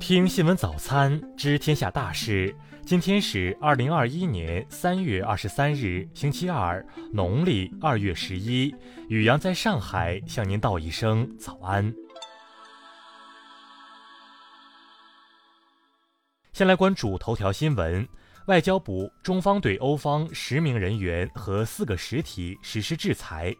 听新闻早餐知天下大事。今天是二零二一年三月二十三日，星期二，农历二月十一。雨阳在上海向您道一声早安。先来关注头条新闻：外交部中方对欧方十名人员和四个实体实施制裁。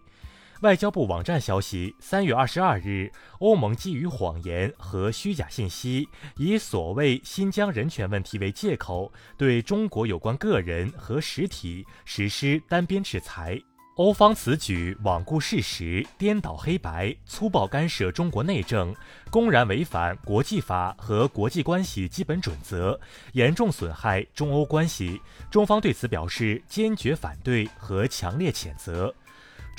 外交部网站消息，三月二十二日，欧盟基于谎言和虚假信息，以所谓新疆人权问题为借口，对中国有关个人和实体实施单边制裁。欧方此举罔顾事实、颠倒黑白、粗暴干涉中国内政，公然违反国际法和国际关系基本准则，严重损害中欧关系。中方对此表示坚决反对和强烈谴责。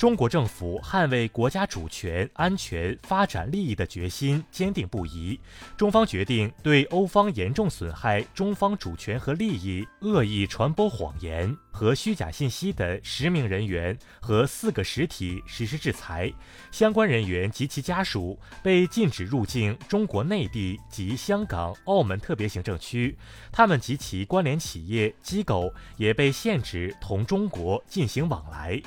中国政府捍卫国家主权、安全、发展利益的决心坚定不移。中方决定对欧方严重损害中方主权和利益、恶意传播谎言和虚假信息的十名人员和四个实体实施制裁。相关人员及其家属被禁止入境中国内地及香港、澳门特别行政区，他们及其关联企业机构也被限制同中国进行往来。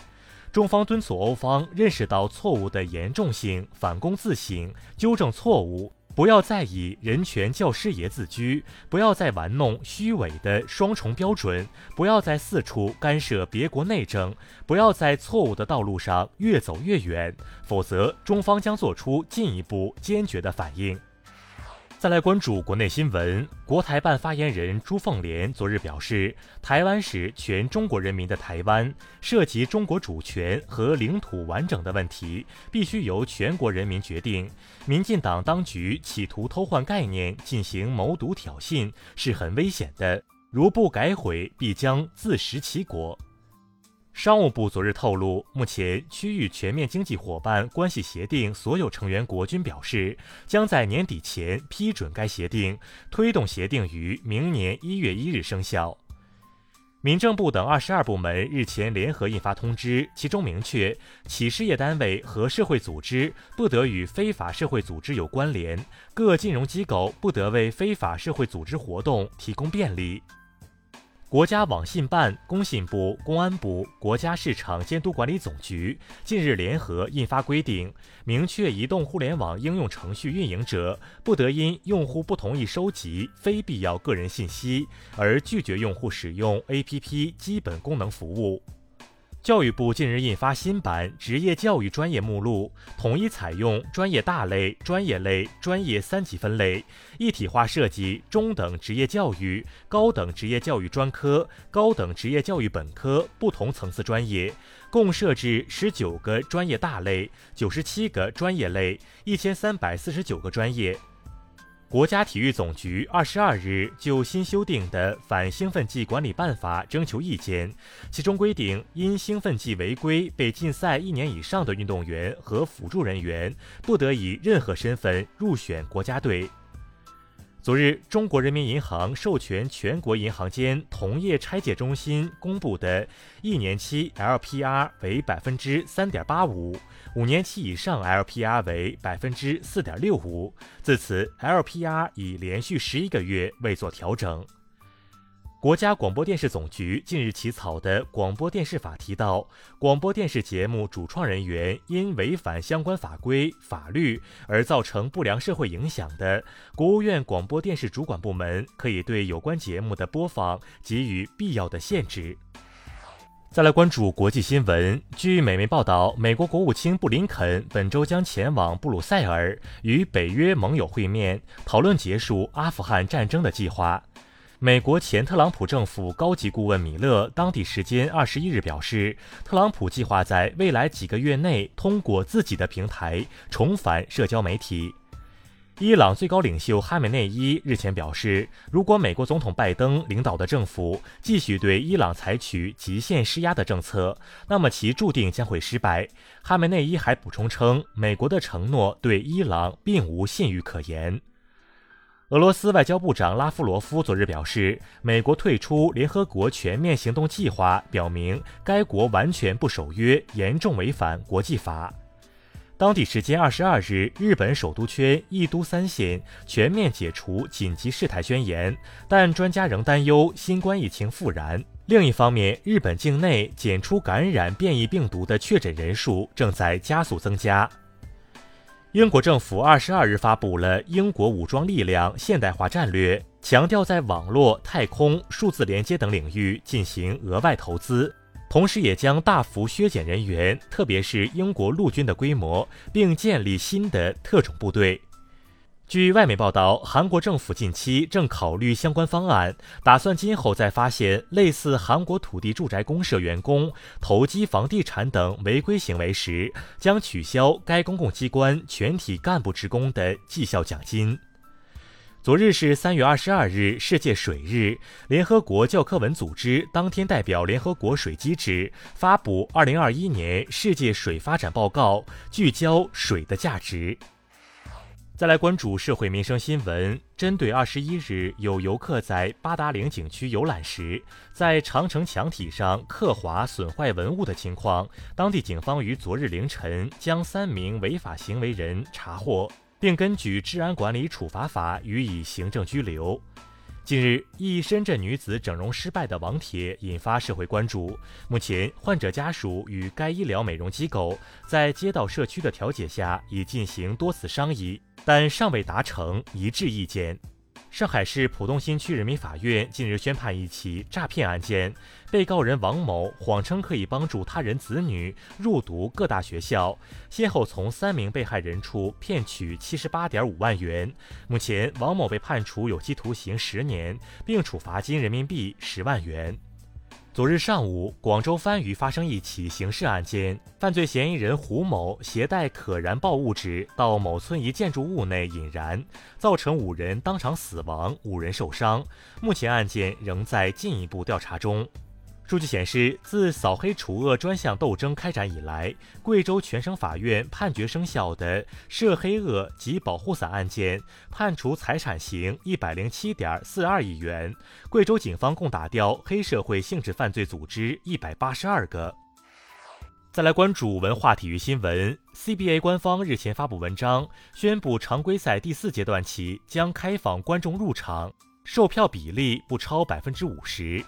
中方敦促欧方认识到错误的严重性，反躬自省，纠正错误，不要再以人权教师爷自居，不要再玩弄虚伪的双重标准，不要再四处干涉别国内政，不要在错误的道路上越走越远，否则中方将做出进一步坚决的反应。再来关注国内新闻，国台办发言人朱凤莲昨日表示，台湾是全中国人民的台湾，涉及中国主权和领土完整的问题，必须由全国人民决定。民进党当局企图偷换概念，进行谋独挑衅，是很危险的，如不改悔，必将自食其果。商务部昨日透露，目前区域全面经济伙伴关系协定所有成员国均表示，将在年底前批准该协定，推动协定于明年一月一日生效。民政部等二十二部门日前联合印发通知，其中明确，企事业单位和社会组织不得与非法社会组织有关联，各金融机构不得为非法社会组织活动提供便利。国家网信办、工信部、公安部、国家市场监督管理总局近日联合印发规定，明确移动互联网应用程序运营者不得因用户不同意收集非必要个人信息而拒绝用户使用 APP 基本功能服务。教育部近日印发新版职业教育专业目录，统一采用专业大类、专业类、专业三级分类，一体化设计中等职业教育、高等职业教育专科、高等职业教育本科不同层次专业，共设置十九个专业大类、九十七个专业类、一千三百四十九个专业。国家体育总局二十二日就新修订的反兴奋剂管理办法征求意见，其中规定，因兴奋剂违规被禁赛一年以上的运动员和辅助人员，不得以任何身份入选国家队。昨日，中国人民银行授权全国银行间同业拆借中心公布的一年期 LPR 为百分之三点八五，五年期以上 LPR 为百分之四点六五。自此，LPR 已连续十一个月未做调整。国家广播电视总局近日起草的《广播电视法》提到，广播电视节目主创人员因违反相关法规法律而造成不良社会影响的，国务院广播电视主管部门可以对有关节目的播放给予必要的限制。再来关注国际新闻，据美媒报道，美国国务卿布林肯本周将前往布鲁塞尔与北约盟友会面，讨论结束阿富汗战争的计划。美国前特朗普政府高级顾问米勒当地时间二十一日表示，特朗普计划在未来几个月内通过自己的平台重返社交媒体。伊朗最高领袖哈梅内伊日前表示，如果美国总统拜登领导的政府继续对伊朗采取极限施压的政策，那么其注定将会失败。哈梅内伊还补充称，美国的承诺对伊朗并无信誉可言。俄罗斯外交部长拉夫罗夫昨日表示，美国退出联合国全面行动计划，表明该国完全不守约，严重违反国际法。当地时间二十二日，日本首都圈一都三县全面解除紧急事态宣言，但专家仍担忧新冠疫情复燃。另一方面，日本境内检出感染变异病毒的确诊人数正在加速增加。英国政府二十二日发布了英国武装力量现代化战略，强调在网络、太空、数字连接等领域进行额外投资。同时，也将大幅削减人员，特别是英国陆军的规模，并建立新的特种部队。据外媒报道，韩国政府近期正考虑相关方案，打算今后在发现类似韩国土地住宅公社员工投机房地产等违规行为时，将取消该公共机关全体干部职工的绩效奖金。昨日是三月二十二日，世界水日。联合国教科文组织当天代表联合国水机制发布二零二一年世界水发展报告，聚焦水的价值。再来关注社会民生新闻，针对二十一日有游客在八达岭景区游览时，在长城墙体上刻划损坏文物的情况，当地警方于昨日凌晨将三名违法行为人查获。并根据《治安管理处罚法》予以行政拘留。近日，一深圳女子整容失败的网帖引发社会关注。目前，患者家属与该医疗美容机构在街道社区的调解下，已进行多次商议，但尚未达成一致意见。上海市浦东新区人民法院近日宣判一起诈骗案件，被告人王某谎称可以帮助他人子女入读各大学校，先后从三名被害人处骗取七十八点五万元。目前，王某被判处有期徒刑十年，并处罚金人民币十万元。昨日上午，广州番禺发生一起刑事案件，犯罪嫌疑人胡某携带可燃爆物质到某村一建筑物内引燃，造成五人当场死亡，五人受伤。目前案件仍在进一步调查中。数据显示，自扫黑除恶专项斗争开展以来，贵州全省法院判决生效的涉黑恶及保护伞案件，判处财产刑一百零七点四二亿元。贵州警方共打掉黑社会性质犯罪组织一百八十二个。再来关注文化体育新闻，CBA 官方日前发布文章，宣布常规赛第四阶段起将开放观众入场，售票比例不超百分之五十。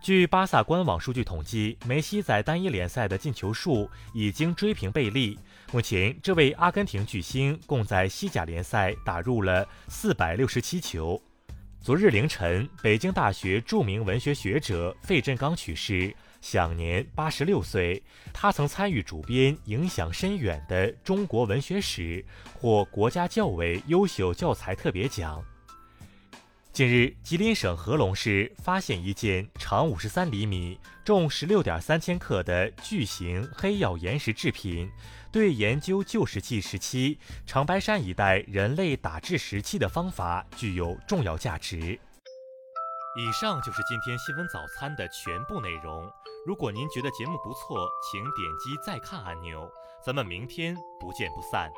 据巴萨官网数据统计，梅西在单一联赛的进球数已经追平贝利。目前，这位阿根廷巨星共在西甲联赛打入了四百六十七球。昨日凌晨，北京大学著名文学学者费振刚去世，享年八十六岁。他曾参与主编影响深远的《中国文学史》，获国家教委优秀教材特别奖。近日，吉林省合隆市发现一件长五十三厘米、重十六点三千克的巨型黑曜岩石制品，对研究旧石器时期长白山一带人类打制石器的方法具有重要价值。以上就是今天新闻早餐的全部内容。如果您觉得节目不错，请点击再看按钮。咱们明天不见不散。